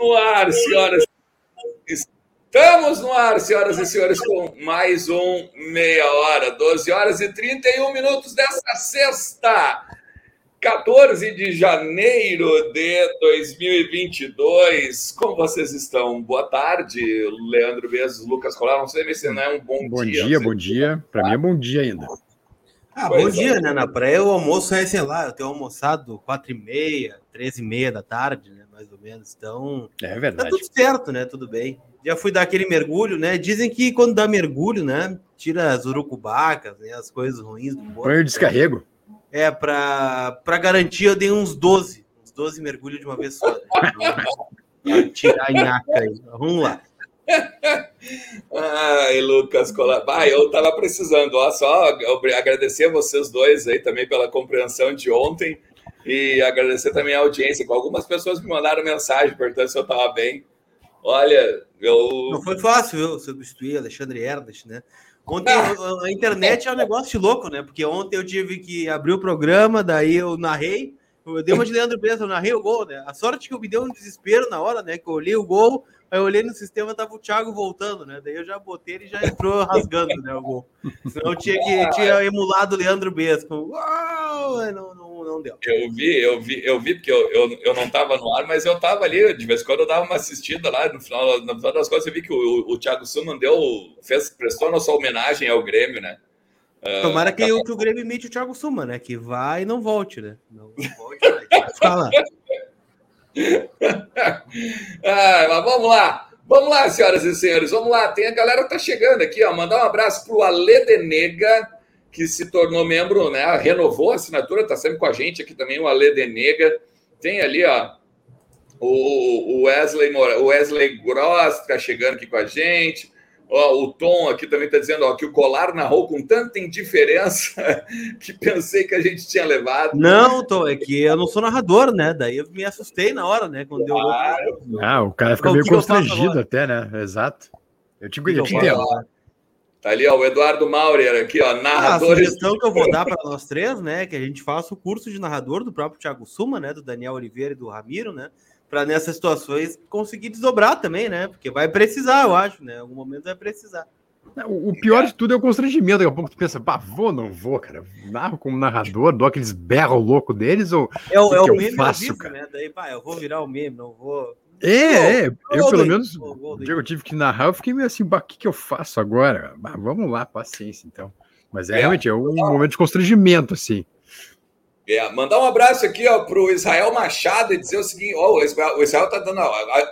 No ar, senhoras. Estamos no ar, senhoras e senhores, com mais um meia hora, 12 horas e 31 minutos dessa sexta, 14 de janeiro de 2022. Como vocês estão? Boa tarde, Leandro Bezos, Lucas Colar. Não sei se não é um bom, bom dia. Bom dia, bom dia. Para mim é bom dia ainda. Ah, pois bom é. dia, né? Na praia o almoço é, sei lá, eu tenho almoçado quatro e meia, treze e meia da tarde, né? Mais ou menos. Então, é verdade. Tá tudo certo, né? Tudo bem. Já fui dar aquele mergulho, né? Dizem que quando dá mergulho, né? Tira as urucubacas, né? As coisas ruins do corpo. Põe descarrego. É, para garantir, eu dei uns 12. Uns 12 mergulhos de uma vez só. Né? tirar a nhaca aí. Vamos lá. Ai, Lucas Colar. Ah, eu tava precisando. Ó, só agradecer a vocês dois aí também pela compreensão de ontem e agradecer também a audiência. Com algumas pessoas me mandaram mensagem perguntando se eu tava bem. Olha, eu. Não foi fácil, eu substituir Alexandre Ernest, né? Ontem ah. a internet é um negócio de louco, né? Porque ontem eu tive que abrir o programa, daí eu narrei. Eu dei uma de Leandro Bessa, eu narrei o gol, né? A sorte que eu me deu um desespero na hora, né? Que eu olhei o gol, Aí eu olhei no sistema, tava o Thiago voltando, né? Daí eu já botei ele já entrou rasgando, né? O gol. Senão eu tinha, que, tinha emulado o Leandro Besco. Uau! Não, não, não deu. Eu vi, eu vi, eu vi, porque eu, eu, eu não tava no ar, mas eu tava ali, de vez em quando eu dava uma assistida lá, no final, no final das contas, eu vi que o, o Thiago Suman deu, fez, prestou a nossa homenagem ao Grêmio, né? Uh, Tomara que, o, que o Grêmio imite o Thiago Suma, né? Que vai e não volte, né? Não, não volte, vai ficar lá. ah, mas vamos lá. Vamos lá, senhoras e senhores, vamos lá. Tem a galera que tá chegando aqui, ó. Mandar um abraço pro Ale Denega, que se tornou membro, né? Renovou a assinatura, tá sempre com a gente aqui também, o Ale Denega. Tem ali, ó, o Wesley, o Wesley Gross, tá chegando aqui com a gente. Ó, o Tom aqui também está dizendo ó, que o Colar narrou com tanta indiferença que pensei que a gente tinha levado. Não, Tom, é que eu não sou narrador, né? Daí eu me assustei na hora, né? Quando claro. deu. Ah, o cara fica meio constrangido até, né? Exato. Eu te, eu te entendo. Tá ali, ó, o Eduardo Maurer aqui, ó, narrador. A sugestão que eu vou dar para nós três, né? Que a gente faça o curso de narrador do próprio Thiago Suma, né? Do Daniel Oliveira e do Ramiro, né? Para nessas situações conseguir desdobrar também, né? Porque vai precisar, eu acho, né? Em algum momento vai precisar. O pior de tudo é o constrangimento. Daqui a pouco tu pensa, pá, vou ou não vou, cara? Narro como narrador, dou aqueles berros loucos deles ou é o, é o meme faço, cara? Né? Daí, pá, eu vou virar o meme, não vou. É, é, eu pelo menos, o dia eu tive que narrar, eu fiquei meio assim, o que, que eu faço agora? Bah, vamos lá, paciência, então. Mas é, é realmente é um momento de constrangimento, assim. É, mandar um abraço aqui para o Israel Machado e dizer o seguinte: ó, o Israel está dando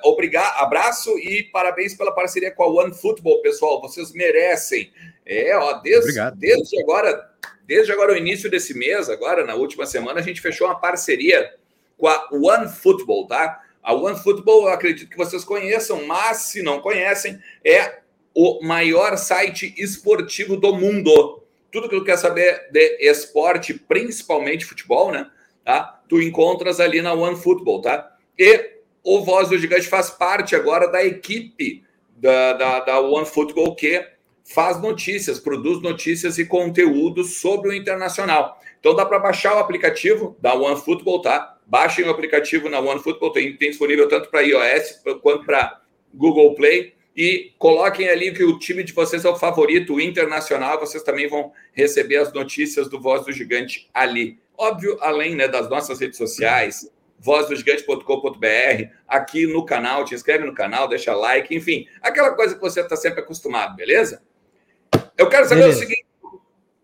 obrigado, abraço e parabéns pela parceria com a One Football, pessoal. Vocês merecem. É, ó, desde, desde agora, desde agora o início desse mês, agora na última semana, a gente fechou uma parceria com a One Football, tá? A One Football, eu acredito que vocês conheçam, mas se não conhecem, é o maior site esportivo do mundo tudo que tu quer saber de esporte, principalmente futebol, né? Tá? Tu encontras ali na One Football, tá? E o Voz do Gigante faz parte agora da equipe da, da, da One Football que faz notícias, produz notícias e conteúdos sobre o internacional. Então dá para baixar o aplicativo da One Football, tá? Baixem o aplicativo na One Football, tem, tem disponível tanto para iOS quanto para Google Play e coloquem ali que o time de vocês é o favorito o internacional, vocês também vão receber as notícias do Voz do Gigante ali. Óbvio, além né, das nossas redes sociais, vozdogigante.com.br, aqui no canal, te inscreve no canal, deixa like, enfim, aquela coisa que você está sempre acostumado, beleza? Eu quero saber beleza. o seguinte.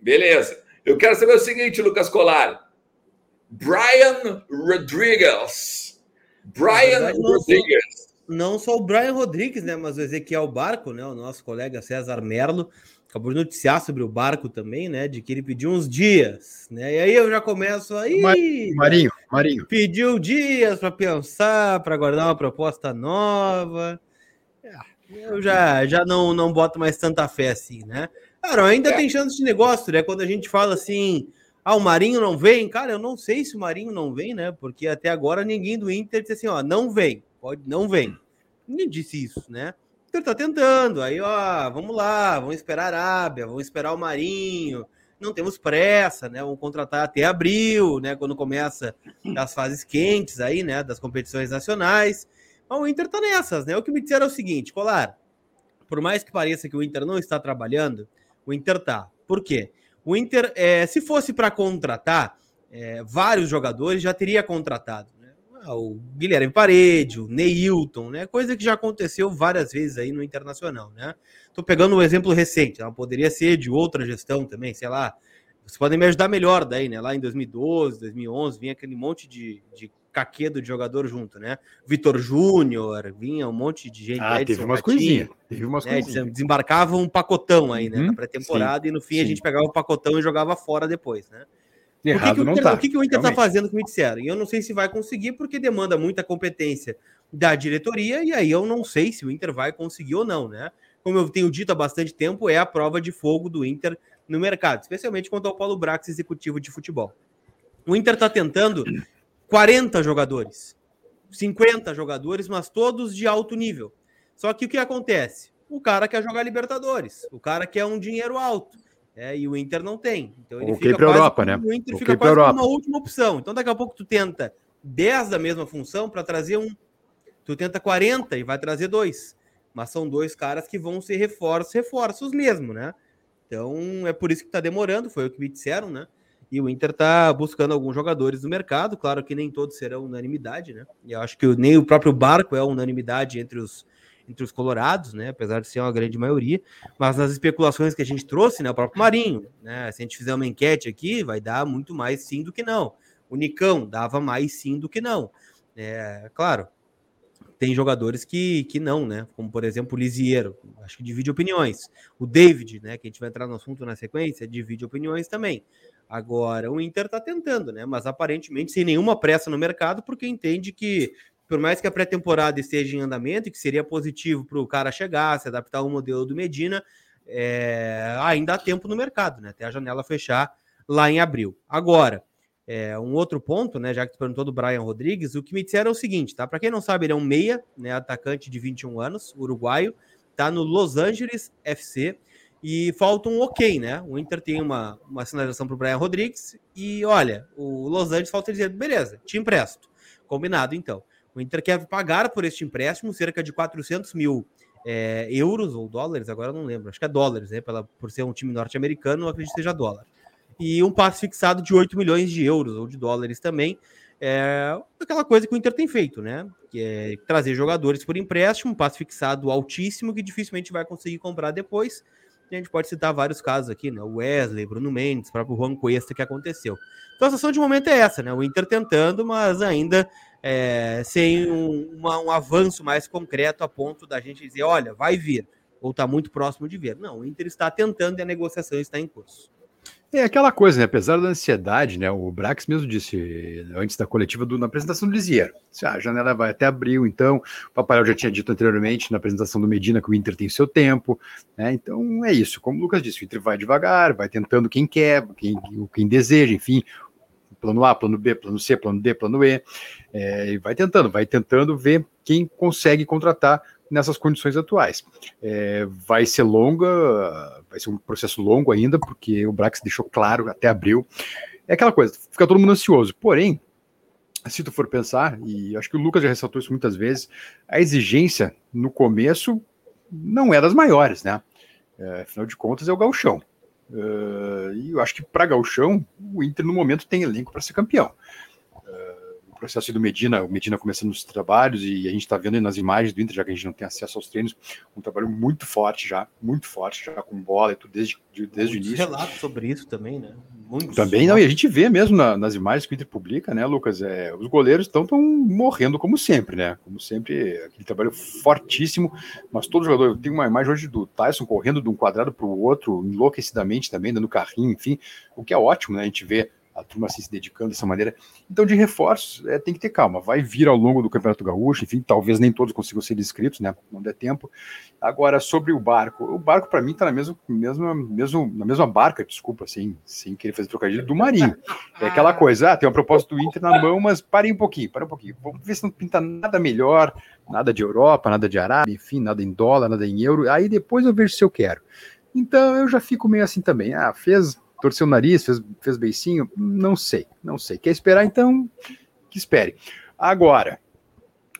Beleza. Eu quero saber o seguinte, Lucas Colar. Brian Rodrigues. Brian Rodrigues não só o Brian Rodrigues, né, mas o Ezequiel Barco, né, o nosso colega César Merlo, acabou de noticiar sobre o Barco também, né, de que ele pediu uns dias, né, e aí eu já começo aí... Marinho, Marinho. Pediu dias para pensar, para guardar uma proposta nova, é, eu já, já não, não boto mais tanta fé assim, né. Cara, ainda é. tem chance de negócio, né, quando a gente fala assim... Ah, o Marinho não vem? Cara, eu não sei se o Marinho não vem, né? Porque até agora ninguém do Inter disse assim, ó, não vem pode, não vem. Ninguém disse isso, né? Então ele tá tentando. Aí, ó, vamos lá, vamos esperar a Arábia, vamos esperar o Marinho. não temos pressa, né? Vamos contratar até abril, né? Quando começa as fases quentes aí, né? Das competições nacionais. Mas o Inter tá nessas, né? O que me disseram é o seguinte, Colar, por mais que pareça que o Inter não está trabalhando, o Inter tá. Por quê? O Inter, é, se fosse para contratar é, vários jogadores, já teria contratado. Né? Ah, o Guilherme Parede, o Neilton, né? Coisa que já aconteceu várias vezes aí no Internacional, né? Tô pegando um exemplo recente, ela poderia ser de outra gestão também, sei lá. Vocês podem me ajudar melhor daí, né? Lá em 2012, 2011, vinha aquele monte de, de caquedo de jogador junto, né? Vitor Júnior, vinha um monte de gente. Ah, teve umas coisinhas. Teve umas né? coisinhas. Desembarcava um pacotão aí, né? Uhum, na pré-temporada, e no fim sim. a gente pegava o pacotão e jogava fora depois, né? Errado o que, que o Inter, tá. O que, que o Inter está fazendo que me disseram? E eu não sei se vai conseguir, porque demanda muita competência da diretoria, e aí eu não sei se o Inter vai conseguir ou não, né? como eu tenho dito há bastante tempo, é a prova de fogo do Inter no mercado, especialmente quanto ao Paulo Brax, executivo de futebol. O Inter está tentando 40 jogadores, 50 jogadores, mas todos de alto nível. Só que o que acontece? O cara quer jogar Libertadores, o cara quer um dinheiro alto. É, e o Inter não tem. Então ele okay fica Europa, né? O Inter okay fica quase como uma última opção. Então daqui a pouco tu tenta 10 da mesma função para trazer um. Tu tenta 40 e vai trazer dois mas são dois caras que vão ser reforços, reforços mesmo, né? Então é por isso que tá demorando, foi o que me disseram, né? E o Inter tá buscando alguns jogadores no mercado, claro que nem todos serão unanimidade, né? E eu acho que nem o próprio Barco é unanimidade entre os entre os colorados, né? Apesar de ser uma grande maioria, mas nas especulações que a gente trouxe, né? O próprio Marinho, né? Se a gente fizer uma enquete aqui, vai dar muito mais sim do que não. O Nicão dava mais sim do que não. É, claro, tem jogadores que, que não, né? Como, por exemplo, o Lisiero, acho que divide opiniões. O David, né? Que a gente vai entrar no assunto na sequência, divide opiniões também. Agora, o Inter tá tentando, né? Mas aparentemente sem nenhuma pressa no mercado, porque entende que, por mais que a pré-temporada esteja em andamento que seria positivo para o cara chegar, se adaptar ao modelo do Medina, é... ainda há tempo no mercado, né? Até a janela fechar lá em abril. Agora, é, um outro ponto, né, já que tu perguntou do Brian Rodrigues, o que me disseram é o seguinte, tá? Para quem não sabe, ele é um meia, né, atacante de 21 anos, uruguaio, tá no Los Angeles FC e falta um ok, né? O Inter tem uma, uma sinalização para o Brian Rodrigues e olha, o Los Angeles falta dizer, beleza, te empresto. Combinado, então. O Inter quer pagar por este empréstimo cerca de 400 mil é, euros ou dólares, agora não lembro, acho que é dólares, né? Pela, por ser um time norte-americano, acredito que seja dólar e um passe fixado de 8 milhões de euros ou de dólares também. É aquela coisa que o Inter tem feito, né? Que é trazer jogadores por empréstimo, um passe fixado altíssimo que dificilmente vai conseguir comprar depois. E a gente pode citar vários casos aqui, né? Wesley, Bruno Mendes, próprio Juan Cuesta que aconteceu. Então a situação de momento é essa, né? O Inter tentando, mas ainda é, sem um, uma, um avanço mais concreto a ponto da gente dizer, olha, vai vir, ou está muito próximo de vir. Não, o Inter está tentando e a negociação está em curso. É aquela coisa, né? Apesar da ansiedade, né? O Brax mesmo disse antes da coletiva do, na apresentação do Lisieiro. Ah, a janela vai até abril, então. O Papai já tinha dito anteriormente na apresentação do Medina que o Inter tem seu tempo, né? Então é isso. Como o Lucas disse, o Inter vai devagar, vai tentando quem quer, quem, quem deseja, enfim. Plano A, plano B, plano C, plano D, plano E. É, e vai tentando, vai tentando ver quem consegue contratar nessas condições atuais. É, vai ser longa, vai ser um processo longo ainda, porque o Brax deixou claro até abril. É aquela coisa, fica todo mundo ansioso. Porém, se tu for pensar, e acho que o Lucas já ressaltou isso muitas vezes, a exigência no começo não é das maiores, né? É, afinal de contas, é o galchão. Uh, e eu acho que para galchão, o Inter no momento tem elenco para ser campeão processo do Medina, o Medina começando os trabalhos, e a gente está vendo nas imagens do Inter, já que a gente não tem acesso aos treinos, um trabalho muito forte já, muito forte, já com bola e tudo desde, desde o início. relatos sobre isso também, né? Muito também, não, e a gente vê mesmo na, nas imagens que o Inter publica, né, Lucas? É, os goleiros estão tão morrendo como sempre, né? Como sempre, aquele trabalho fortíssimo, mas todo jogador, eu tenho uma imagem hoje do Tyson correndo de um quadrado para o outro, enlouquecidamente também, dando carrinho, enfim, o que é ótimo, né? A gente vê a turma assim, se dedicando dessa maneira. Então, de reforços, é, tem que ter calma. Vai vir ao longo do Campeonato Gaúcho, enfim, talvez nem todos consigam ser inscritos, né? Não der tempo. Agora, sobre o barco, o barco, para mim, está na mesma, mesma, mesmo, na mesma barca, desculpa, assim, sem querer fazer trocadilho, do Marinho. É aquela coisa, ah, tem uma proposta do Inter na mão, mas parem um pouquinho, parem um pouquinho. Vamos ver se não pinta nada melhor, nada de Europa, nada de Arábia, enfim, nada em dólar, nada em euro. Aí depois eu vejo se eu quero. Então eu já fico meio assim também. Ah, fez torceu o nariz, fez, fez beicinho, não sei, não sei. Quer esperar, então, que espere. Agora,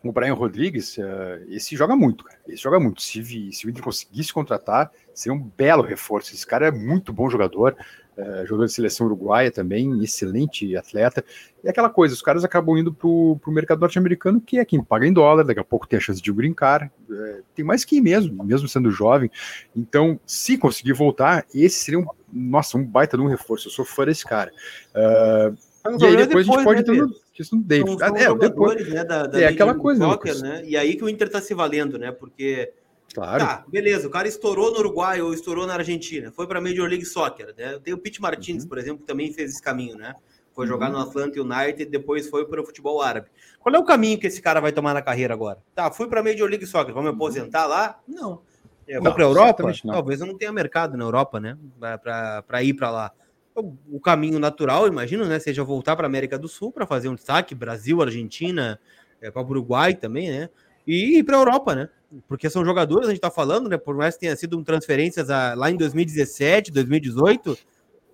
o Brian Rodrigues, uh, esse joga muito, cara. Esse joga muito. Se, se o Inter conseguisse contratar, seria um belo reforço. Esse cara é muito bom jogador, uh, jogador de seleção uruguaia também, excelente atleta. E aquela coisa, os caras acabam indo para o mercado norte-americano, que é quem paga em dólar, daqui a pouco tem a chance de brincar. Uh, tem mais que ir mesmo, mesmo sendo jovem. Então, se conseguir voltar, esse seria um, nossa, um baita de um reforço. Eu sou fã desse cara. Uh, e aí depois, depois, a gente pode né, entrar questão do David. São, são é, depois, né, da, da é aquela coisa, soccer, né? E aí que o Inter tá se valendo, né? Porque Claro. Tá, beleza, o cara estourou no Uruguai ou estourou na Argentina, foi para Major League Soccer, né? Tem o Pete Martins, uhum. por exemplo, que também fez esse caminho, né? Foi jogar uhum. no Atlanta United e depois foi para o futebol árabe. Qual é o caminho que esse cara vai tomar na carreira agora? Tá, fui para Major League Soccer, vou me aposentar lá? Não. Eu vou para a Europa? Talvez eu não tenha mercado na Europa, né? Para ir para lá o, caminho natural, imagino, né? Seja voltar para América do Sul para fazer um destaque, Brasil, Argentina, é, para o Uruguai também, né? E ir para a Europa, né? Porque são jogadores, a gente está falando, né? Por mais que tenha sido um transferências a, lá em 2017, 2018,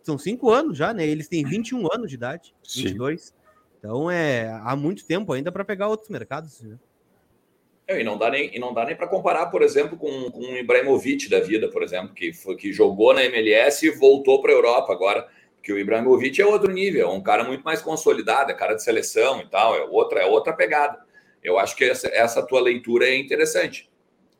são cinco anos já, né? Eles têm 21 anos de idade, Sim. 22. Então é há muito tempo ainda para pegar outros mercados. Né? É, e não dá nem, e não dá nem para comparar, por exemplo, com, com o Ibrahimovic da vida, por exemplo, que, foi, que jogou na MLS e voltou para a Europa agora. Que o Ibrahimovic é outro nível, é um cara muito mais consolidado, é cara de seleção e tal, é outra, é outra pegada. Eu acho que essa, essa tua leitura é interessante.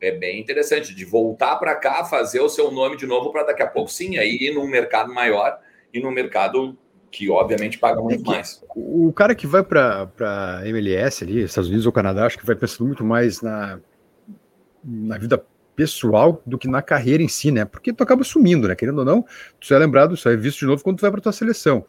É bem interessante de voltar para cá, fazer o seu nome de novo para daqui a pouco sim, aí ir num mercado maior e num mercado que obviamente paga muito é mais. O cara que vai para MLS ali, Estados Unidos ou Canadá, acho que vai pensando muito mais na, na vida pessoal do que na carreira em si, né? Porque tu acaba sumindo, né? Querendo ou não, tu é lembrado, só é visto de novo quando tu vai para tua seleção.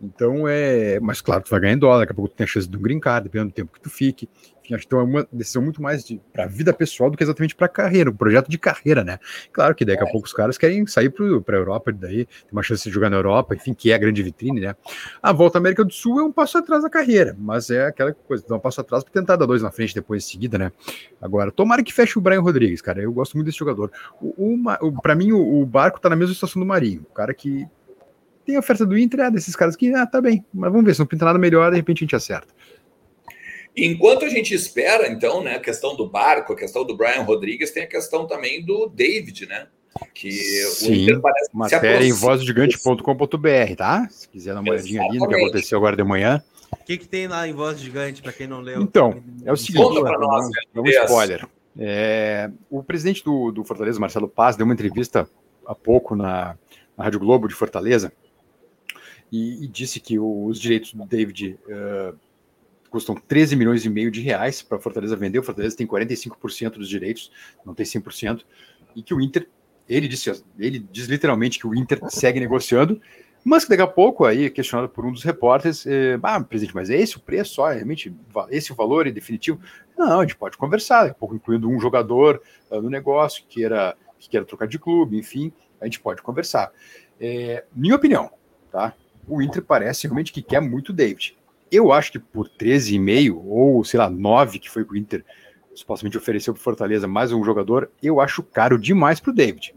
Então é. Mas claro, tu vai ganhar em dólar, daqui a pouco tu tem a chance de um brincar, dependendo do tempo que tu fique. Enfim, acho que então é uma decisão muito mais de, para a vida pessoal do que exatamente para a carreira, um projeto de carreira, né? Claro que daqui a é. pouco os caras querem sair para a Europa, daí tem uma chance de jogar na Europa, enfim, que é a grande vitrine, né? A volta à América do Sul é um passo atrás da carreira, mas é aquela coisa, dá um passo atrás para tentar dar dois na frente depois em seguida, né? Agora, tomara que feche o Brian Rodrigues, cara, eu gosto muito desse jogador. O, o, para mim, o, o barco tá na mesma situação do Marinho, o cara que tem a oferta do Inter, é desses caras que, ah, tá bem, mas vamos ver, se não pinta nada melhor, de repente a gente acerta. Enquanto a gente espera, então, né, a questão do barco, a questão do Brian Rodrigues, tem a questão também do David, né? Que Sim, matéria em vozgigante.com.br, tá? Se quiser dar uma olhadinha ali no que aconteceu agora de manhã. O que, que tem lá em Voz Gigante, para quem não leu? Então, é o seguinte, Conta pra nós, é um spoiler. É, o presidente do, do, Fortaleza, Marcelo Paz, deu uma entrevista há pouco na, na Rádio Globo de Fortaleza e, e disse que os direitos do David uh, custam 13 milhões e meio de reais para Fortaleza vender. O Fortaleza tem 45% dos direitos, não tem 100%. E que o Inter, ele disse, ele diz literalmente que o Inter segue negociando, mas que daqui a pouco, aí, questionado por um dos repórteres, eh, ah, presidente, mas é esse o preço só? É realmente esse o valor é definitivo? Não, a gente pode conversar, daqui a pouco incluindo um jogador uh, no negócio que queira, que queira trocar de clube, enfim, a gente pode conversar. É, minha opinião, tá? O Inter parece realmente que quer muito David. Eu acho que por 13,5 ou, sei lá, 9 que foi que o Inter supostamente ofereceu para Fortaleza mais um jogador, eu acho caro demais para o David.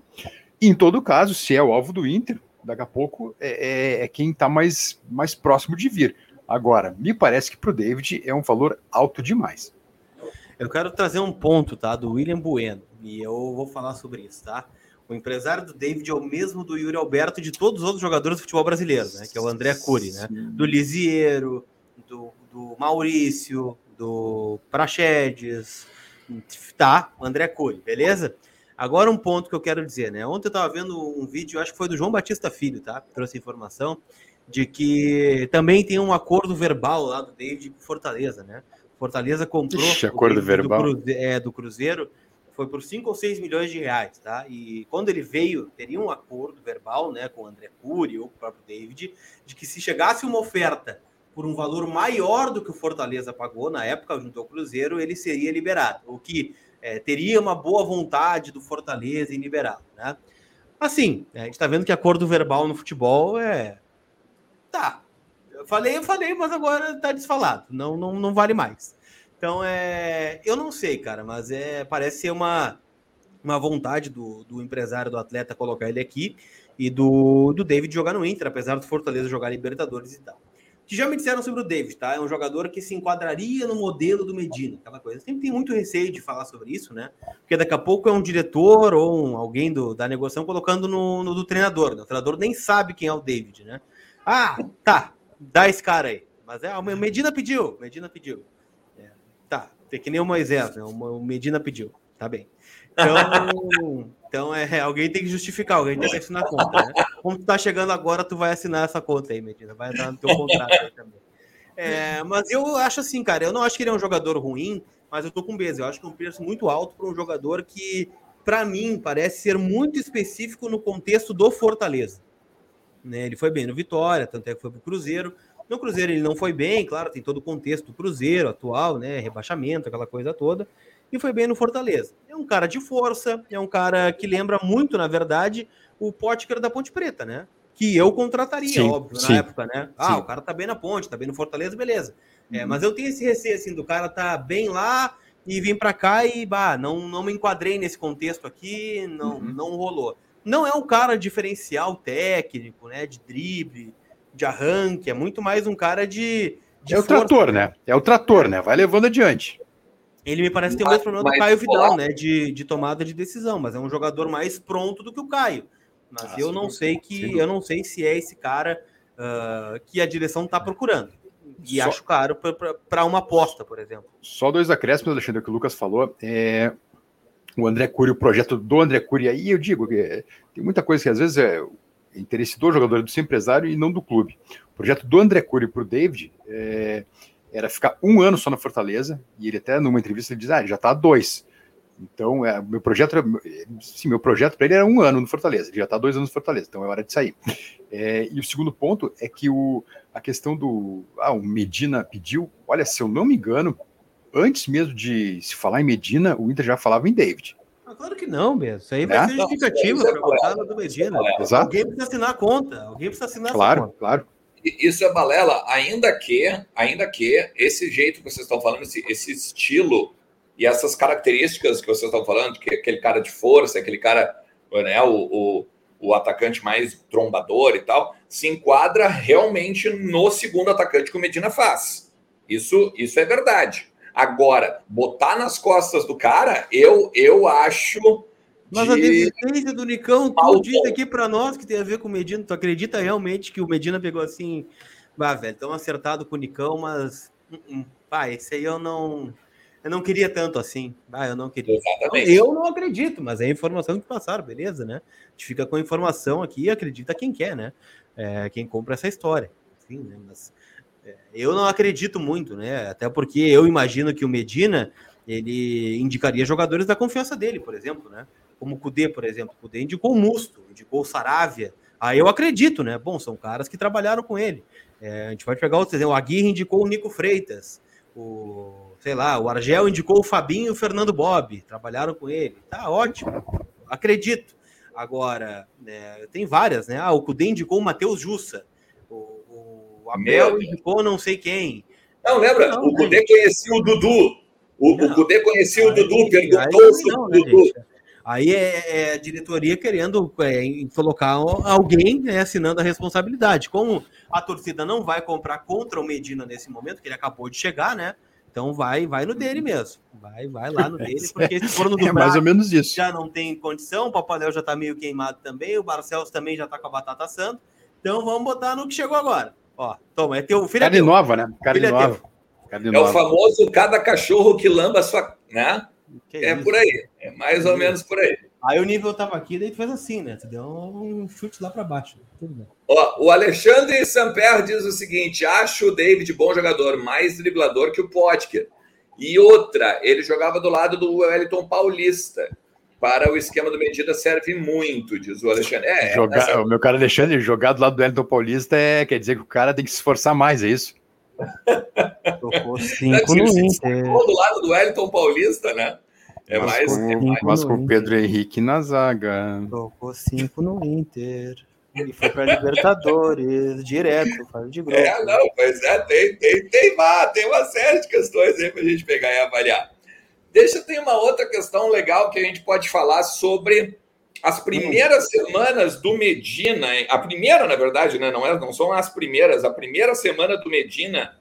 E, em todo caso, se é o alvo do Inter, daqui a pouco é, é, é quem está mais, mais próximo de vir. Agora, me parece que para o David é um valor alto demais. Eu quero trazer um ponto, tá, do William Bueno, e eu vou falar sobre isso, tá? O empresário do David é o mesmo do Yuri Alberto e de todos os outros jogadores do futebol brasileiro, né? Que é o André Cury, né? Do Lisieiro, do, do Maurício, do Praxedes, tá? André Cury, beleza? Agora um ponto que eu quero dizer, né? Ontem eu estava vendo um vídeo, acho que foi do João Batista Filho, tá? Trouxe informação de que também tem um acordo verbal lá do David com Fortaleza, né? Fortaleza comprou Ixi, acordo verbal. Do, é, do Cruzeiro foi por 5 ou 6 milhões de reais, tá? E quando ele veio, teria um acordo verbal, né, com o André Cury ou com o próprio David, de que se chegasse uma oferta por um valor maior do que o Fortaleza pagou na época junto ao Cruzeiro, ele seria liberado, o que é, teria uma boa vontade do Fortaleza em liberá-lo, né? Assim, a gente está vendo que acordo verbal no futebol é tá. Eu falei, eu falei, mas agora está desfalado, não, não, não vale mais. Então é, eu não sei, cara, mas é parece ser uma uma vontade do, do empresário do atleta colocar ele aqui e do, do David jogar no Inter, apesar do Fortaleza jogar Libertadores e tal. Que já me disseram sobre o David, tá? É um jogador que se enquadraria no modelo do Medina, aquela coisa. Sempre tem muito receio de falar sobre isso, né? Porque daqui a pouco é um diretor ou um, alguém do, da negociação colocando no, no do treinador. Né? O treinador nem sabe quem é o David, né? Ah, tá, dá esse cara aí. Mas é, o Medina pediu, Medina pediu. É, tá, tem que nem o Moisés, né? O Medina pediu, tá bem. Então, então é, alguém tem que justificar, alguém tem que assinar a conta, né? Como tu tá chegando agora, tu vai assinar essa conta aí, Medina, vai entrar no teu contrato aí também. É, mas eu acho assim, cara, eu não acho que ele é um jogador ruim, mas eu tô com base. Eu acho que é um preço muito alto para um jogador que, para mim, parece ser muito específico no contexto do Fortaleza. Né? Ele foi bem no Vitória, tanto é que foi pro Cruzeiro. No Cruzeiro ele não foi bem, claro, tem todo o contexto do Cruzeiro atual, né? Rebaixamento, aquela coisa toda e foi bem no Fortaleza. É um cara de força, é um cara que lembra muito, na verdade, o Potker da Ponte Preta, né? Que eu contrataria, sim, óbvio, sim, na época, né? Ah, sim. o cara tá bem na ponte, tá bem no Fortaleza, beleza. É, uhum. mas eu tenho esse receio, assim, do cara tá bem lá e vir para cá e, bah, não, não me enquadrei nesse contexto aqui, não, uhum. não rolou. Não é um cara diferencial técnico, né? De drible, de arranque, é muito mais um cara de. de é o trator, né? É o trator, né? Vai levando adiante. Ele me parece ter o mesmo problema do Caio Vidal, né? De, de tomada de decisão, mas é um jogador mais pronto do que o Caio. Mas ah, eu não sei que eu não sei se é esse cara uh, que a direção está procurando. E Só... acho caro para uma aposta, por exemplo. Só dois acréscimos, Alexandre, que o Lucas falou. É, o André Cury, o projeto do André Cury, aí eu digo que tem muita coisa que às vezes é interesse do jogador, do seu empresário e não do clube. O projeto do André Cury para o David é, era ficar um ano só na Fortaleza, e ele até numa entrevista ele diz, ah, ele já está há dois. Então, é, meu projeto, era, sim, meu projeto para ele era um ano no Fortaleza, ele já está dois anos no Fortaleza, então é hora de sair. É, e o segundo ponto é que o, a questão do, ah, o Medina pediu, olha, se eu não me engano, antes mesmo de se falar em Medina, o Inter já falava em David. Ah, claro que não, mesmo. Isso aí vai é? ser justificativa para a do Medina. Exato. Alguém precisa assinar a conta. Alguém precisa assinar claro, a conta. Claro, claro isso é balela, ainda que, ainda que esse jeito que vocês estão falando, esse, esse estilo e essas características que vocês estão falando, que aquele cara de força, aquele cara, né, o, o, o atacante mais trombador e tal, se enquadra realmente no segundo atacante que o Medina faz. Isso, isso é verdade. Agora, botar nas costas do cara, eu, eu acho mas a desistência do Nicão, tu diz aqui para nós que tem a ver com o Medina. Tu acredita realmente que o Medina pegou assim, bah, velho, tão acertado com o Nicão, mas. Uh -uh. Esse aí eu não. Eu não queria tanto assim. Ah, eu não queria. Exatamente. Eu não acredito, mas é a informação que passaram, beleza, né? A gente fica com a informação aqui e acredita quem quer, né? É, quem compra essa história. Enfim, né? Mas é, eu não acredito muito, né? Até porque eu imagino que o Medina ele indicaria jogadores da confiança dele, por exemplo, né? Como o Cudê, por exemplo. O Cudê indicou o Musto, indicou o Saravia. Aí eu acredito, né? Bom, são caras que trabalharam com ele. É, a gente pode pegar outros exemplos. O Aguirre indicou o Nico Freitas. O, sei lá, o Argel indicou o Fabinho e o Fernando Bob. Trabalharam com ele. Tá ótimo. Acredito. Agora, né, tem várias, né? Ah, o Cudê indicou o Matheus Jussa. O, o Abel indicou não sei quem. Não, lembra? Não, o Cudê conhecia o Dudu. O, não, o Cudê conhecia o Dudu, perguntou sobre o Dudu. Né, Aí é, é a diretoria querendo é, colocar alguém né, assinando a responsabilidade. Como a torcida não vai comprar contra o Medina nesse momento, que ele acabou de chegar, né? Então vai, vai no dele mesmo. Vai, vai lá no dele, porque se for no do é mais ou menos isso. já não tem condição, o Papaléu já tá meio queimado também, o Barcelos também já tá com a batata santa. Então vamos botar no que chegou agora. Ó, toma, é teu filho. Carne é nova, né? Carne filho nova. É, é o famoso cada cachorro que lamba a sua, né? Que é isso? por aí, é mais ou menos por aí. Aí o nível tava aqui, daí tu fez assim, né? Tu deu um chute lá para baixo. Tudo bem. Ó, o Alexandre Samper diz o seguinte: acho o David bom jogador, mais driblador que o Potker. E outra, ele jogava do lado do Wellington Paulista. Para o esquema do Medida serve muito, diz o Alexandre. É, jogar, essa... O meu cara Alexandre, jogar do lado do Wellington Paulista é, quer dizer que o cara tem que se esforçar mais, é isso? Tocou cinco no Inter. do lado do Wellington Paulista, né? É mas mais. Com, é mais mas com o Pedro Henrique na zaga. Tocou cinco no Inter. E foi para Libertadores, direto, faz de grupo. É, não, pois é, tem, tem, tem, uma, tem uma série de questões aí para a gente pegar e avaliar. Deixa, tem uma outra questão legal que a gente pode falar sobre as primeiras semanas do Medina, a primeira, na verdade, né, não, é, não são as primeiras, a primeira semana do Medina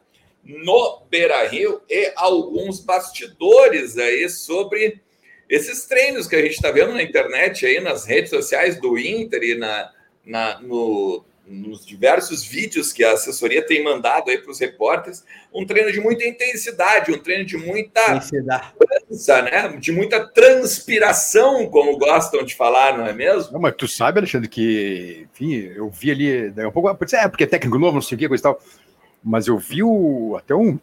no Beira Rio e alguns bastidores aí sobre esses treinos que a gente está vendo na internet, aí nas redes sociais do Inter e na, na, no, nos diversos vídeos que a assessoria tem mandado aí para os repórteres, um treino de muita intensidade, um treino de muita trança, né? De muita transpiração, como gostam de falar, não é mesmo? Não, mas tu sabe, Alexandre, que enfim, eu vi ali um pouco, é porque é técnico novo, não sei o que, coisa e tal. Mas eu vi o, até um,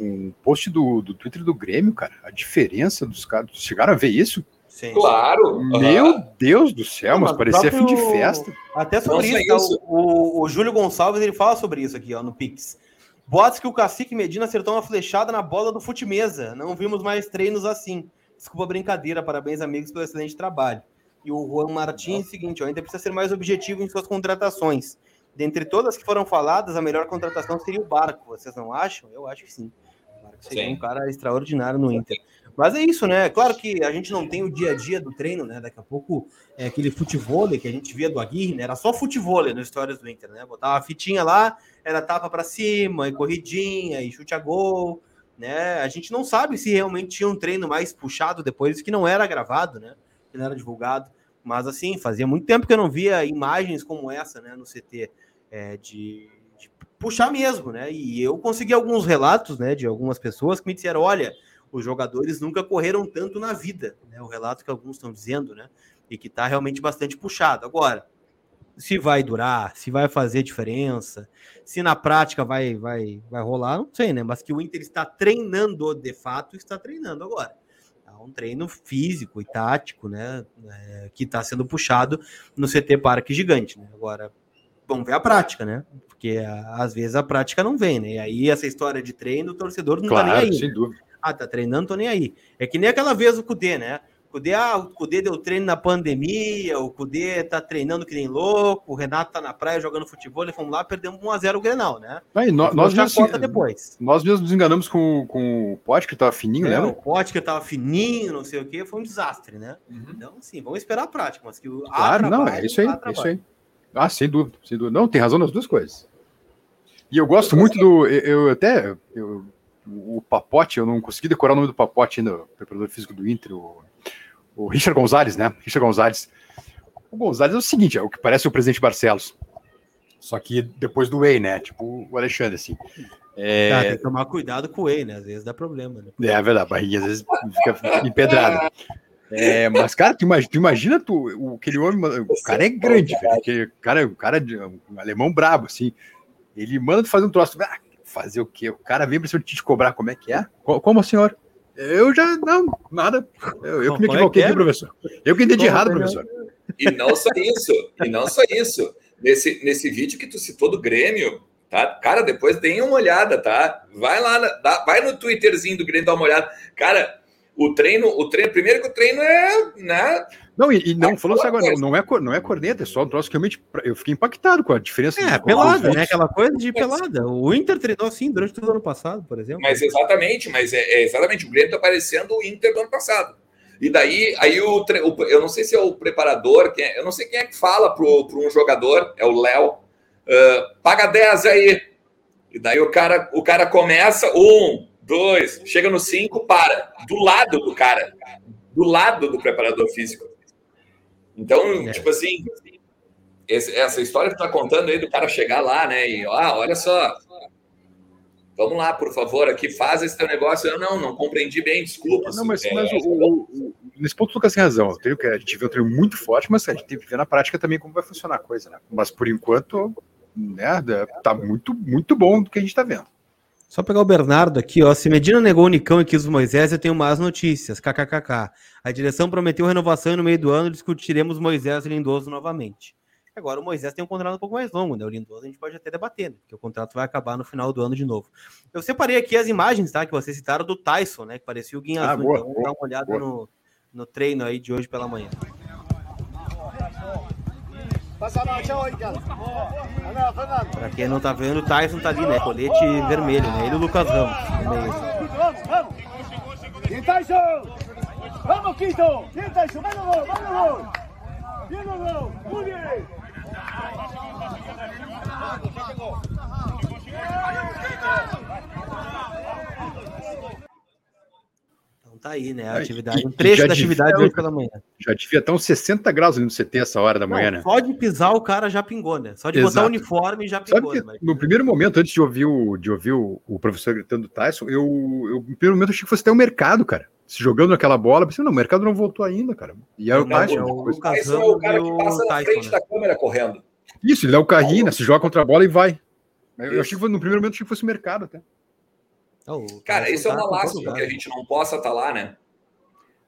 um post do, do Twitter do Grêmio, cara. A diferença dos caras. Chegaram a ver isso? Sim. Claro. Meu uhum. Deus do céu, Não, mas, mas parecia próprio... fim de festa. Até sobre isso, tá? isso. O, o, Júlio Gonçalves ele fala sobre isso aqui, ó, no Pix. Botes que o Cacique Medina acertou uma flechada na bola do fute-mesa. Não vimos mais treinos assim. Desculpa a brincadeira, parabéns, amigos, pelo excelente trabalho. E o Juan Martins, seguinte, ó, ainda precisa ser mais objetivo em suas contratações. Dentre todas que foram faladas, a melhor contratação seria o Barco. Vocês não acham? Eu acho que sim. O Barco seria sim. um cara extraordinário no Inter. Mas é isso, né? Claro que a gente não tem o dia a dia do treino, né? Daqui a pouco é aquele futebol que a gente via do Aguirre, né? Era só futebol nas histórias do Inter, né? Botava a fitinha lá, era tapa para cima, e corridinha, e chute a gol, né? A gente não sabe se realmente tinha um treino mais puxado depois, que não era gravado, né? Que não era divulgado. Mas assim, fazia muito tempo que eu não via imagens como essa, né? No CT é, de, de, puxar mesmo, né? E eu consegui alguns relatos, né, de algumas pessoas que me disseram: olha, os jogadores nunca correram tanto na vida, né? O relato que alguns estão dizendo, né? E que está realmente bastante puxado. Agora, se vai durar, se vai fazer diferença, se na prática vai, vai, vai rolar, não sei, né? Mas que o Inter está treinando de fato, está treinando agora. É um treino físico e tático, né? É, que está sendo puxado no CT Parque Gigante. Né? Agora, vamos ver a prática, né? Porque às vezes a prática não vem, né? E aí essa história de treino, o torcedor não claro, tá nem aí. Sem dúvida. Ah, tá treinando, tô nem aí. É que nem aquela vez o Cudê, né? O Cudê, ah, o Cudê deu treino na pandemia, o Cudê tá treinando que nem louco, o Renato tá na praia jogando futebol, ele fomos lá, perdemos 1x0 o Grenal, né? Aí, nós, nós, já conta depois. nós mesmos nos enganamos com, com o Pote, que tava fininho, né? O Pote que tava fininho, não sei o que, foi um desastre, né? Uhum. Então, sim, vamos esperar a prática, mas que o Claro, não, é isso aí, é isso aí. Ah, sem dúvida, sem dúvida. Não, tem razão nas duas coisas. E eu gosto muito do. Eu, eu até. Eu, o Papote, eu não consegui decorar o nome do Papote ainda, o preparador físico do Inter, o, o Richard Gonzalez, né? Richard Gonzalez. O Gonzalez é o seguinte, é o que parece o presidente Barcelos. Só que depois do Whey, né? Tipo o Alexandre, assim. É... Tá, tem que tomar cuidado com o Whey, né? Às vezes dá problema, né? É, é verdade, a barriguinha às vezes fica empedrada. É, mas, cara, tu imagina, tu, imagina tu, o, aquele homem, o cara é grande, velho, aquele cara, o cara de um alemão brabo, assim. Ele manda tu fazer um troço. Ah, fazer o quê? O cara vem pra cima de te cobrar, como é que é? Como, senhor? Eu já, não, nada. Eu, eu que me é equivoquei é aqui, professor. Eu que entendi como errado, professor. E não só isso, e não só isso. Nesse, nesse vídeo que tu citou do Grêmio, tá? Cara, depois dê uma olhada, tá? Vai lá, dá, vai no Twitterzinho do Grêmio, dá uma olhada. Cara, o treino, o treino, primeiro que o treino é, né? Não, e, e não, é falou agora, não, não, é, não é corneta, é só um troço que realmente eu fiquei impactado com a diferença. É, pelada, né? Aquela coisa de pelada. O Inter treinou assim durante todo o ano passado, por exemplo. Mas exatamente, mas é, é exatamente, o Grêmio tá parecendo o Inter do ano passado. E daí, aí o, o, eu não sei se é o preparador, quem é, eu não sei quem é que fala para um jogador, é o Léo, uh, paga 10 aí. E daí o cara, o cara começa, um, dois, chega no cinco, para. Do lado do cara. Do lado do preparador físico. Então, é. tipo assim, essa história que tu tá contando aí do cara chegar lá, né? E, ah, olha só. Vamos lá, por favor, aqui, faz esse teu negócio. Eu não, não compreendi bem, desculpa. Não, mas, é, mas o, o, o, nesse ponto o Lucas tem razão. Eu tenho que a gente vê um treino muito forte, mas a gente tem que ver na prática também como vai funcionar a coisa, né? Mas por enquanto, né, tá muito, muito bom do que a gente tá vendo. Só pegar o Bernardo aqui, ó. Se Medina negou o Nicão e quis o Moisés, eu tenho más notícias. KKKK. A direção prometeu renovação e no meio do ano discutiremos Moisés e Lindoso novamente. Agora o Moisés tem um contrato um pouco mais longo, né? O Lindoso a gente pode até debater, né? porque o contrato vai acabar no final do ano de novo. Eu separei aqui as imagens, tá? Que vocês citaram do Tyson, né? Que parecia o Guinha ah, Azul. Boa, então, vamos dar uma olhada no, no treino aí de hoje pela manhã. Pra quem não tá vendo, o Tyson tá ali, né? Colete vermelho, né? Ele e o Lucas Ramos. Vamos, vamos! Tyson! Vamos, Quinto! Tyson! Vai no gol! Vai no gol! Então tá aí, né? A atividade, um trecho da atividade hoje pela manhã. Já devia estar uns 60 graus no CT essa hora da manhã, Não, né? Só de pisar o cara já pingou, né? Só de Exato. botar o uniforme já pingou. Né? No primeiro momento, antes de ouvir o, de ouvir o, o professor gritando Tyson, eu, eu, no primeiro momento achei que fosse até o mercado, cara. Se jogando aquela bola, pensei, não, o mercado não voltou ainda, cara. E aí o Tyson. É o, é o cara que passa na Tyson, frente né? da câmera correndo. Isso, ele dá o carrinho, né? Se joga contra a bola e vai. Eu, eu achei que no primeiro momento achei que fosse o mercado até. Oh, Cara, isso é uma lástima que a gente não possa estar tá lá, né?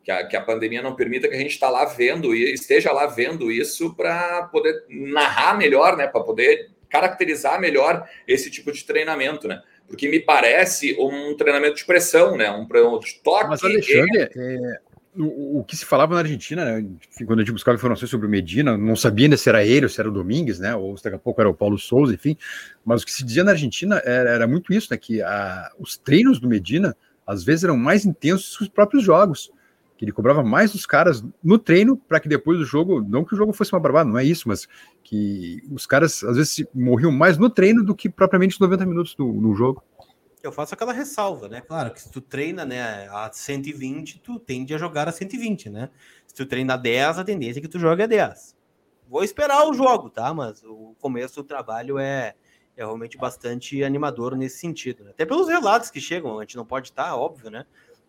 Que a, que a pandemia não permita que a gente está lá vendo e esteja lá vendo isso para poder narrar melhor, né? Para poder caracterizar melhor esse tipo de treinamento, né? Porque me parece um treinamento de pressão, né? Um, um de toque. Mas, Alexandre, é, o, o, que se falava na Argentina, né, quando a gente buscava informações sobre o Medina, não sabia ainda se era ele ou se era o Domingues, né, ou se daqui a pouco era o Paulo Souza, enfim, mas o que se dizia na Argentina era, era muito isso, né, que a, os treinos do Medina, às vezes, eram mais intensos que os próprios jogos, que ele cobrava mais dos caras no treino para que depois do jogo, não que o jogo fosse uma barbada, não é isso, mas que os caras, às vezes, morriam mais no treino do que propriamente os 90 minutos do, no jogo eu faço aquela ressalva, né? Claro que se tu treina né, a 120, tu tende a jogar a 120, né? Se tu treina a 10, a tendência é que tu jogue a 10. Vou esperar o jogo, tá? Mas o começo do trabalho é, é realmente bastante animador nesse sentido. Né? Até pelos relatos que chegam, a gente não pode estar, óbvio, né?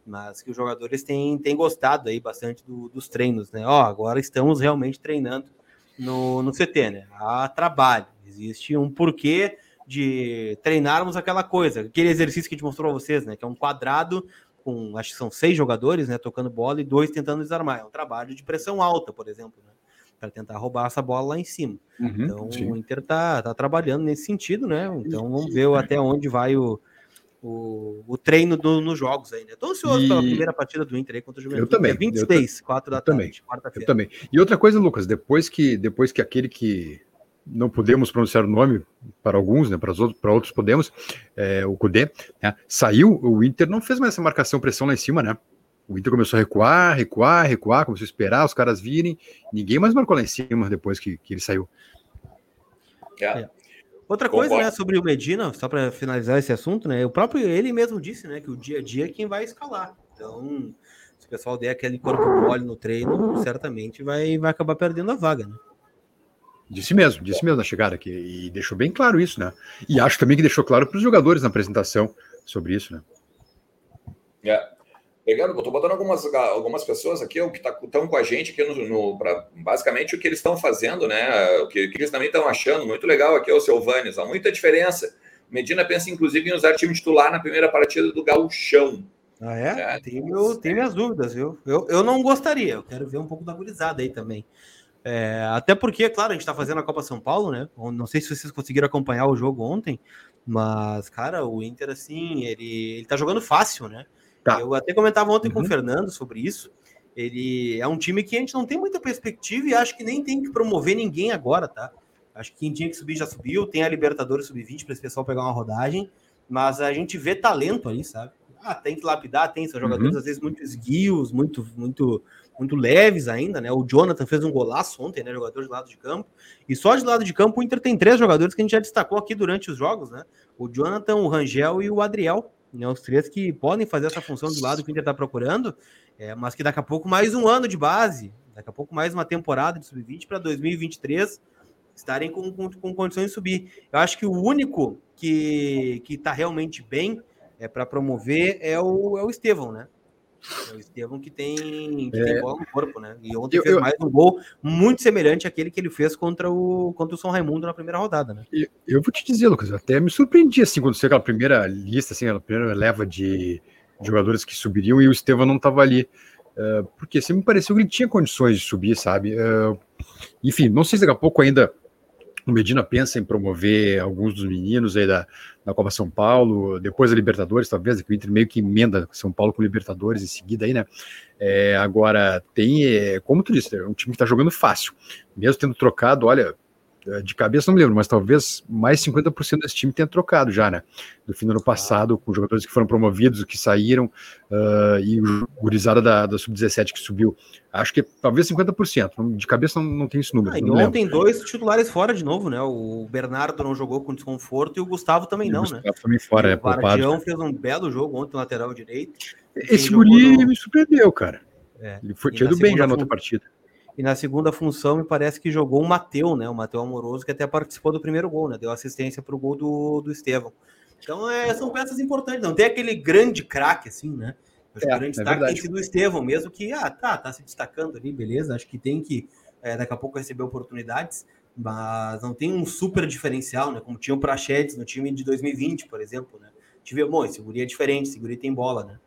Mas que os jogadores têm, têm gostado aí bastante do, dos treinos, né? Ó, agora estamos realmente treinando no, no CT, né? Há trabalho, existe um porquê de treinarmos aquela coisa, aquele exercício que a gente mostrou para vocês, né? Que é um quadrado com, acho que são seis jogadores, né? Tocando bola e dois tentando desarmar. É um trabalho de pressão alta, por exemplo, né? Para tentar roubar essa bola lá em cima. Uhum, então sim. o Inter tá, tá trabalhando nesse sentido, né? Então vamos ver até onde vai o, o, o treino do, nos jogos aí, né? Tô ansioso e... pela primeira partida do Inter aí contra o Juventude. Eu também. É 26, 4 da tarde, quarta-feira. Eu também. E outra coisa, Lucas, depois que, depois que aquele que não podemos pronunciar o nome para alguns, né, para, os outros, para outros podemos, é, o Cudê, né, saiu, o Inter não fez mais essa marcação pressão lá em cima, né? O Inter começou a recuar, recuar, recuar, começou a esperar os caras virem, ninguém mais marcou lá em cima depois que, que ele saiu. É. é. Outra coisa, né, sobre o Medina, só para finalizar esse assunto, né, o próprio ele mesmo disse, né, que o dia a dia é quem vai escalar. Então, se o pessoal der aquele corpo mole no treino, certamente vai, vai acabar perdendo a vaga, né? Disse mesmo, disse mesmo na chegada aqui, e deixou bem claro isso, né? E acho também que deixou claro para os jogadores na apresentação sobre isso, né? É. Pegando, eu tô botando algumas, algumas pessoas aqui que estão tá, com a gente aqui no, no pra, basicamente o que eles estão fazendo, né? O que, que eles também estão achando. Muito legal aqui o Silvanes, há muita diferença. Medina pensa, inclusive, em usar time titular na primeira partida do Gauchão. Ah, é? é tem, meu, tem minhas dúvidas, viu? Eu, eu não gostaria, eu quero ver um pouco da gurizada aí também. É, até porque, claro, a gente está fazendo a Copa São Paulo, né? Não sei se vocês conseguiram acompanhar o jogo ontem, mas, cara, o Inter, assim, ele, ele tá jogando fácil, né? Tá. Eu até comentava ontem uhum. com o uhum. Fernando sobre isso. Ele é um time que a gente não tem muita perspectiva e acho que nem tem que promover ninguém agora, tá? Acho que quem tinha que subir já subiu, tem a Libertadores Sub-20 para esse pessoal pegar uma rodagem, mas a gente vê talento aí, sabe? Ah, tem que lapidar, tem, são jogadores uhum. às vezes muito esguios, muito, muito muito leves ainda, né? O Jonathan fez um golaço ontem, né? Jogador de lado de campo. E só de lado de campo o Inter tem três jogadores que a gente já destacou aqui durante os jogos, né? O Jonathan, o Rangel e o Adriel. Né? Os três que podem fazer essa função do lado que o Inter está procurando, é, mas que daqui a pouco mais um ano de base, daqui a pouco mais uma temporada de sub-20 para 2023 estarem com, com, com, condições de subir. Eu acho que o único que está realmente bem é, para promover é o, é o Estevão, né? É o Estevão que tem, que é. tem bola no corpo, né? E ontem eu, fez eu, mais um gol muito semelhante àquele que ele fez contra o, contra o São Raimundo na primeira rodada, né? Eu, eu vou te dizer, Lucas, até me surpreendi assim quando saiu aquela primeira lista, assim, a primeira leva de jogadores que subiriam e o Estevão não estava ali. Uh, porque sempre me pareceu que ele tinha condições de subir, sabe? Uh, enfim, não sei se daqui a pouco ainda o Medina pensa em promover alguns dos meninos aí da, da Copa São Paulo, depois da Libertadores, talvez, que o Inter meio que emenda São Paulo com Libertadores em seguida aí, né? É, agora, tem, é, como tu disse, é um time que tá jogando fácil, mesmo tendo trocado, olha, de cabeça não me lembro, mas talvez mais 50% desse time tenha trocado já, né? Do fim do ano passado, com jogadores que foram promovidos, que saíram, uh, e o gurizada da, da Sub-17 que subiu. Acho que talvez 50%. De cabeça não, não tem esse número. Ah, e ontem lembro. dois titulares fora de novo, né? O Bernardo não jogou com desconforto e o Gustavo também e não, Gustavo né? também fora, e é O Vardião fez um belo jogo ontem lateral direito. Esse guri no... me surpreendeu, cara. É. Ele foi tido bem já na outra partida. E na segunda função, me parece que jogou o Mateu, né? O Mateu Amoroso, que até participou do primeiro gol, né? Deu assistência para o gol do, do Estevão. Então, é, são peças importantes. Não tem aquele grande craque, assim, né? Acho é, o grande é destaque tem sido o Estevão mesmo, que, ah, tá, tá se destacando ali, beleza. Acho que tem que, é, daqui a pouco, receber oportunidades, mas não tem um super diferencial, né? Como tinha o Prachedes no time de 2020, por exemplo, né? Tive, bom, esse guri é diferente, esse guri tem bola, né?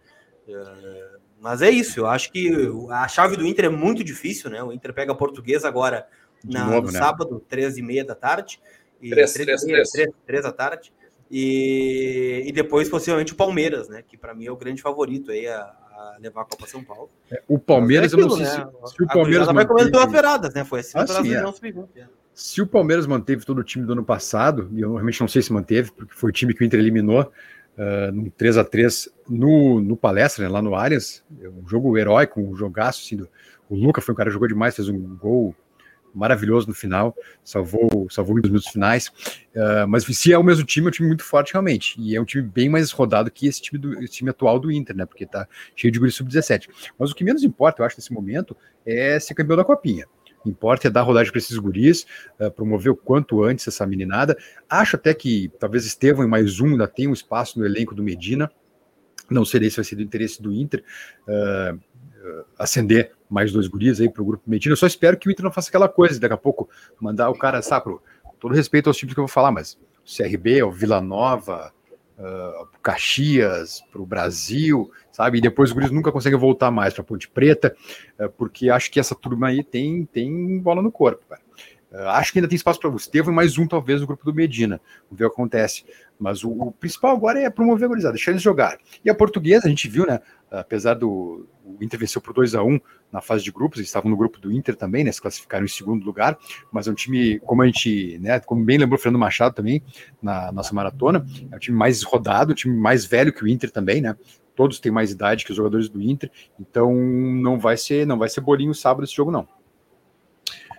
Uh, mas é isso, eu acho que a chave do Inter é muito difícil, né? O Inter pega a portuguesa agora na, novo, no né? sábado, três e meia da tarde. E três, três, três, três. três, três da tarde. E, e depois, possivelmente, o Palmeiras, né? Que para mim é o grande favorito aí a, a levar a Copa São Paulo. É, o Palmeiras, é aquilo, eu não sei né? se, se, o Palmeiras. vai comendo pelas feradas, né? Foi assim ah, sim, é. Se o Palmeiras manteve todo o time do ano passado, e eu realmente não sei se manteve, porque foi o time que o Inter eliminou, uh, no 3 a 3 no, no palestra, né, lá no Arias, é um jogo heróico, um jogaço, assim, o Luca foi um cara que jogou demais, fez um gol maravilhoso no final, salvou, salvou nos minutos finais, uh, mas se é o mesmo time, é um time muito forte realmente, e é um time bem mais rodado que esse time, do, esse time atual do Inter, né, porque tá cheio de guri sub-17, mas o que menos importa, eu acho, nesse momento, é ser campeão da Copinha, importa é dar rodagem para esses guris, uh, promover o quanto antes essa meninada. Acho até que talvez Estevão e mais um ainda tenham um espaço no elenco do Medina. Não sei se vai ser do interesse do Inter uh, acender mais dois guris aí para o grupo Medina. Eu só espero que o Inter não faça aquela coisa, daqui a pouco mandar o cara, sabe, pro, todo respeito aos tipos que eu vou falar, mas o CRB, o Vila Nova, uh, Caxias, para o Brasil, sabe? E depois os guris nunca conseguem voltar mais para Ponte Preta, uh, porque acho que essa turma aí tem, tem bola no corpo, cara. Uh, acho que ainda tem espaço para o Estevam e mais um, talvez, no grupo do Medina. Vamos ver o que acontece. Mas o, o principal agora é promover a gurizada, deixar eles jogar. E a portuguesa, a gente viu, né? Apesar do, o Inter venceu por 2 a 1 na fase de grupos, eles estavam no grupo do Inter também, né, se classificaram em segundo lugar, mas é um time, como a gente, né, como bem lembrou o Fernando Machado também, na nossa maratona, é um time mais rodado, um time mais velho que o Inter também, né, todos têm mais idade que os jogadores do Inter, então não vai ser, não vai ser bolinho sábado esse jogo não.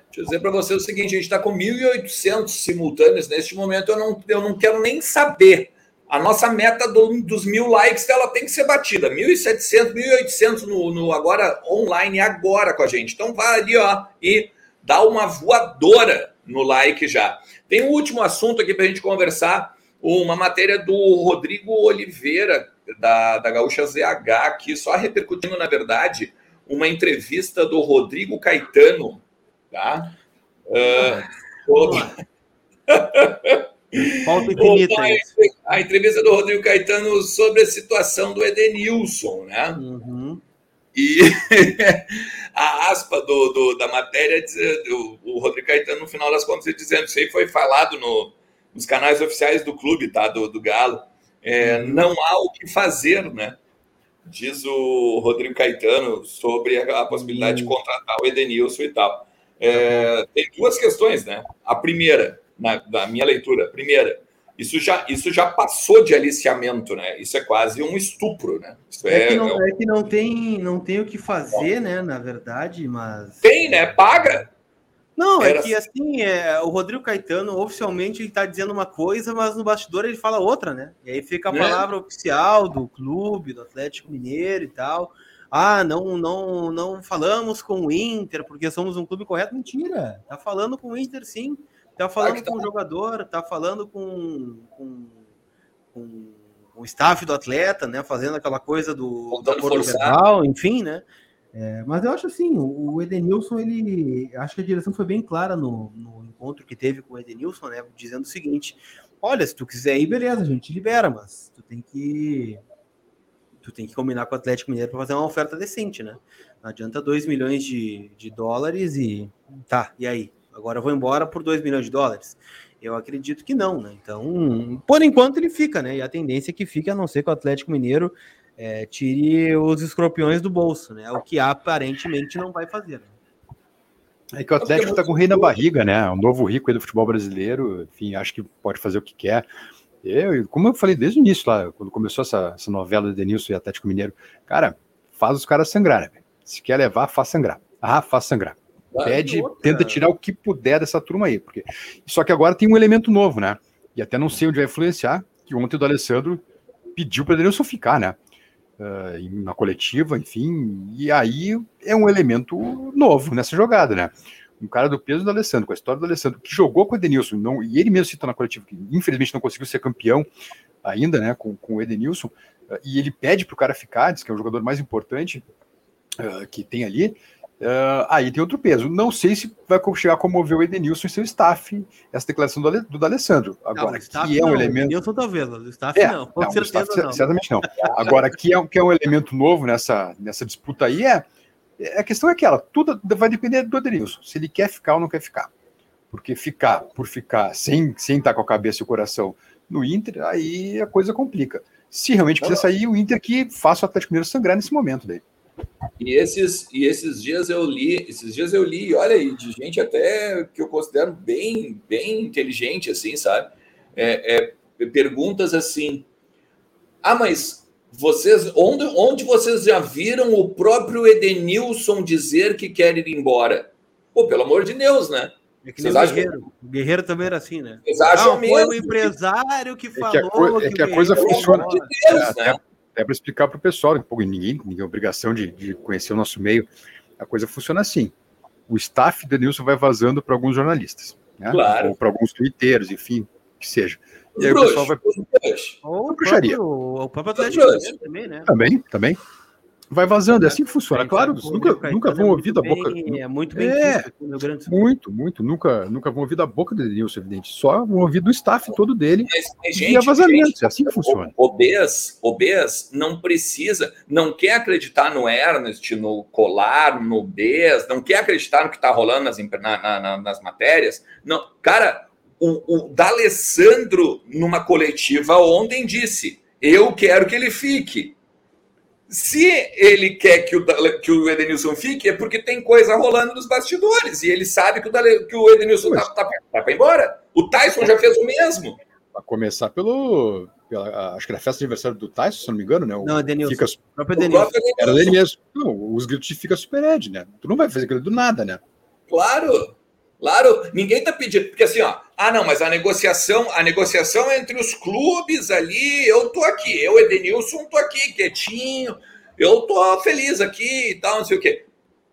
Deixa eu dizer para você o seguinte, a gente está com 1.800 simultâneos neste momento, eu não, eu não quero nem saber a nossa meta do, dos mil likes ela tem que ser batida. 1.700, 1.800 no, no agora online, agora com a gente. Então vai ali ó, e dá uma voadora no like já. Tem um último assunto aqui para a gente conversar. Uma matéria do Rodrigo Oliveira, da, da Gaúcha ZH, aqui, só repercutindo, na verdade, uma entrevista do Rodrigo Caetano. Tá? Uh, Falta infinita. A entrevista do Rodrigo Caetano sobre a situação do Edenilson, né? Uhum. E a aspa do, do, da matéria, o Rodrigo Caetano, no final das contas, dizendo isso aí foi falado no, nos canais oficiais do clube, tá? Do, do Galo. É, uhum. Não há o que fazer, né? Diz o Rodrigo Caetano sobre a, a possibilidade uhum. de contratar o Edenilson e tal. É, tem duas questões, né? A primeira, na, na minha leitura. Primeira, isso já, isso já passou de aliciamento, né? Isso é quase um estupro, né? É, é, que, não, é, é que não tem, não tem o que fazer, né? Na verdade, mas. Tem, né? Paga. Não, é Era... é que assim, é, o Rodrigo Caetano oficialmente está dizendo uma coisa, mas no bastidor ele fala outra, né? E aí fica a né? palavra oficial do clube, do Atlético Mineiro e tal. Ah, não, não, não falamos com o Inter porque somos um clube correto. Mentira, tá falando com o Inter sim. Tá falando tá. com o jogador, tá falando com, com, com, o staff do atleta, né? Fazendo aquela coisa do, do acordo verbal, enfim, né? É, mas eu acho assim, o Edenilson, ele. Acho que a direção foi bem clara no, no encontro que teve com o Edenilson, né? Dizendo o seguinte: olha, se tu quiser ir, beleza, a gente libera, mas tu tem que. Tu tem que combinar com o Atlético Mineiro para fazer uma oferta decente, né? Não adianta 2 milhões de, de dólares e. Tá, e aí? Agora eu vou embora por 2 milhões de dólares? Eu acredito que não, né? Então, por enquanto ele fica, né? E a tendência é que fique, a não ser que o Atlético Mineiro é, tire os escorpiões do bolso, né? O que aparentemente não vai fazer. Né? É que o Atlético está com o rei na barriga, né? O novo rico aí do futebol brasileiro, enfim, acho que pode fazer o que quer. Eu, como eu falei desde o início lá, quando começou essa, essa novela de Denilson e Atlético Mineiro, cara, faz os caras sangrar, né? Se quer levar, faz sangrar. Ah, faz sangrar. Pede, tenta tirar o que puder dessa turma aí. Porque... Só que agora tem um elemento novo, né? E até não sei onde vai influenciar, que ontem o do Alessandro pediu para Denilson ficar, né? Uh, na coletiva, enfim, e aí é um elemento novo nessa jogada, né? Um cara do peso do Alessandro, com a história do Alessandro, que jogou com o Edenilson, não, e ele mesmo citou na coletiva que infelizmente não conseguiu ser campeão ainda, né, com, com o Edenilson, uh, e ele pede para o cara ficar, diz que é o jogador mais importante uh, que tem ali, Uh, aí tem outro peso. Não sei se vai chegar a comover o Edenilson e seu staff, essa declaração do, do D'Alessandro. Agora, não, que é um não, elemento. Edenilson talvez, o staff é, não, com não, certeza staff, não. Certamente não. Agora, que é, que é um elemento novo nessa, nessa disputa aí é. é a questão é aquela, tudo vai depender do Edenilson, se ele quer ficar ou não quer ficar. Porque ficar por ficar, sem, sem estar com a cabeça e o coração no Inter, aí a coisa complica. Se realmente quiser sair, o Inter que faça o Atlético Mineiro sangrar nesse momento daí. E esses, e esses dias eu li, esses dias eu li, olha aí, de gente até que eu considero bem, bem inteligente, assim, sabe? É, é, perguntas assim. Ah, mas vocês, onde, onde vocês já viram o próprio Edenilson dizer que quer ir embora? Pô, pelo amor de Deus, né? É que Vocês o Guerreiro. Que... O Guerreiro também era assim, né? Vocês acham ah, mesmo? Foi o empresário que falou. É que a, co é que a coisa funciona. De Deus, né? É para explicar para o pessoal, pô, ninguém, ninguém tem obrigação de, de, conhecer o nosso meio. A coisa funciona assim: o staff do Nilson vai vazando para alguns jornalistas, né? claro. ou para alguns twitteiros, enfim, que seja. E aí o pessoal vai. Ou o próprio Atlético também, né? Também, também vai vazando, é assim que funciona. Claro, nunca, nunca vão ouvir da boca. É muito bem é, muito, muito. Nunca, nunca vão ouvir da boca do Denilson, evidente. Só vão ouvir do staff todo dele. Gente, e vazamentos, é assim que funciona. O Bes, o Bes não precisa, não quer acreditar no Ernest, no Colar, no Bes, não quer acreditar no que está rolando nas, na, na, nas matérias. Não, cara, o, o D'Alessandro, numa coletiva ontem, disse: Eu quero que ele fique. Se ele quer que o, que o Edenilson fique, é porque tem coisa rolando nos bastidores. E ele sabe que o, que o Edenilson está tá, tá para embora. O Tyson já fez o mesmo. A começar pelo. Pela, acho que era a festa de aniversário do Tyson, se não me engano, né? O, não, Edenilson. Fica, o próprio Edenilson. Era dele mesmo. Não, os gritos de fica super Ed, né? Tu não vai fazer aquilo do nada, né? Claro. Claro, ninguém está pedindo, porque assim, ó, ah, não, mas a negociação, a negociação é entre os clubes ali, eu tô aqui, eu, Edenilson, tô aqui, quietinho, eu tô feliz aqui e tal, não sei o quê.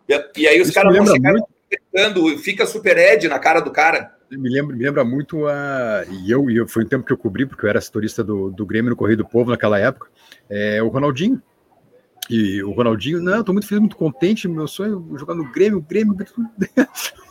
E, e aí os caras vão fica super Ed na cara do cara. Me lembra, me lembra muito a. E eu, e eu foi um tempo que eu cobri, porque eu era setorista do, do Grêmio no Correio do Povo naquela época. É, o Ronaldinho. E o Ronaldinho, não, tô muito feliz, muito contente. Meu sonho é jogar no Grêmio, Grêmio.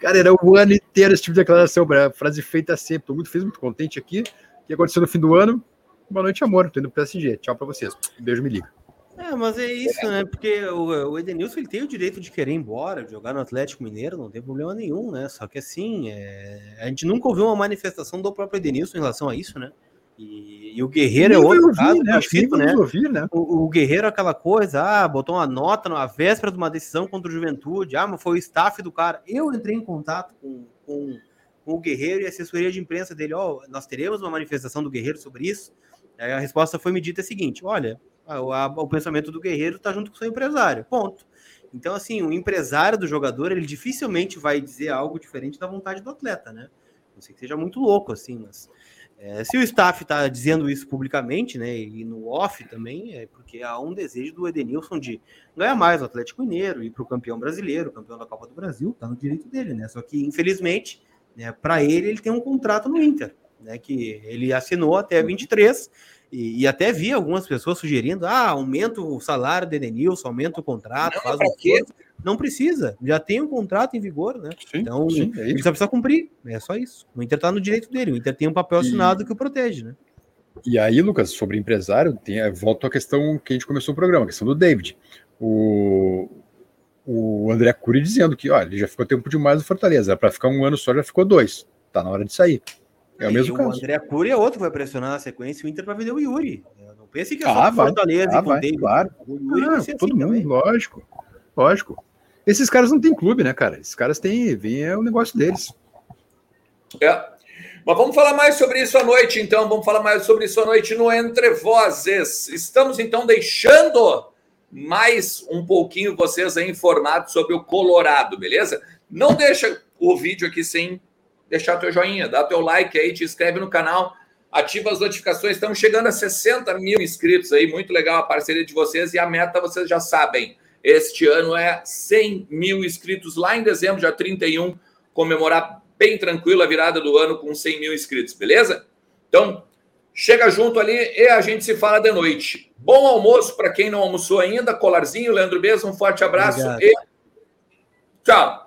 Cara, era o ano inteiro esse tipo de declaração, frase feita sempre. Tô muito feliz, muito contente aqui. O que aconteceu no fim do ano? Boa noite, amor. Tô indo pro PSG. Tchau pra vocês. beijo, me liga. É, mas é isso, né? Porque o, Edenilson ele tem o direito de querer ir embora, jogar no Atlético Mineiro, não tem problema nenhum, né? Só que assim, é... a gente nunca ouviu uma manifestação do próprio Edenilson em relação a isso, né? E, e o Guerreiro é outro ouvir, caso, né? Cito, né? Ouvir, né? O, o, Guerreiro é aquela coisa, ah, botou uma nota na véspera de uma decisão contra o Juventude, ah, mas foi o staff do cara. Eu entrei em contato com, com, com o Guerreiro e a assessoria de imprensa dele, ó, oh, nós teremos uma manifestação do Guerreiro sobre isso. Aí a resposta foi me dita a seguinte: olha, a, a, o pensamento do Guerreiro está junto com o seu empresário, ponto. Então, assim, o empresário do jogador, ele dificilmente vai dizer algo diferente da vontade do atleta, né? Não sei que seja muito louco, assim, mas é, se o staff está dizendo isso publicamente, né, e no off também, é porque há um desejo do Edenilson de ganhar mais o Atlético Mineiro, ir para o campeão brasileiro, campeão da Copa do Brasil, tá no direito dele, né? Só que, infelizmente, né, para ele, ele tem um contrato no Inter, né, que ele assinou até 23, e, e até vi algumas pessoas sugerindo, ah, aumenta o salário do Edenilson, aumenta o contrato, Não, faz um quê? Não precisa, já tem um contrato em vigor, né? Sim, então, sim, é ele só precisa cumprir, é só isso. O Inter está no direito dele, o Inter tem um papel assinado e... que o protege, né? E aí, Lucas, sobre empresário, tem, eh, volto à questão que a gente começou o programa, a questão do David. O, o André Cury dizendo que, olha, ele já ficou tempo demais no Fortaleza, para ficar um ano só já ficou dois, tá na hora de sair. É o mesmo e caso. O André Cury é outro que vai pressionar na sequência o Inter para vender o Yuri. Não pense que é só ah, vai, Fortaleza ah, vai, claro. O Yuri ah, todo assim mundo, também. lógico, lógico. Esses caras não têm clube, né, cara? Esses caras têm, vem, é o negócio deles. É. Mas vamos falar mais sobre isso à noite, então. Vamos falar mais sobre isso à noite no Entre Vozes. Estamos, então, deixando mais um pouquinho vocês aí informados sobre o Colorado, beleza? Não deixa o vídeo aqui sem deixar teu joinha, dá teu like aí, te inscreve no canal, ativa as notificações. Estamos chegando a 60 mil inscritos aí, muito legal a parceria de vocês e a meta vocês já sabem. Este ano é 100 mil inscritos lá em dezembro, já 31, comemorar bem tranquilo a virada do ano com 100 mil inscritos, beleza? Então, chega junto ali e a gente se fala de noite. Bom almoço para quem não almoçou ainda, colarzinho, Leandro Beza, um forte abraço Obrigado. e tchau.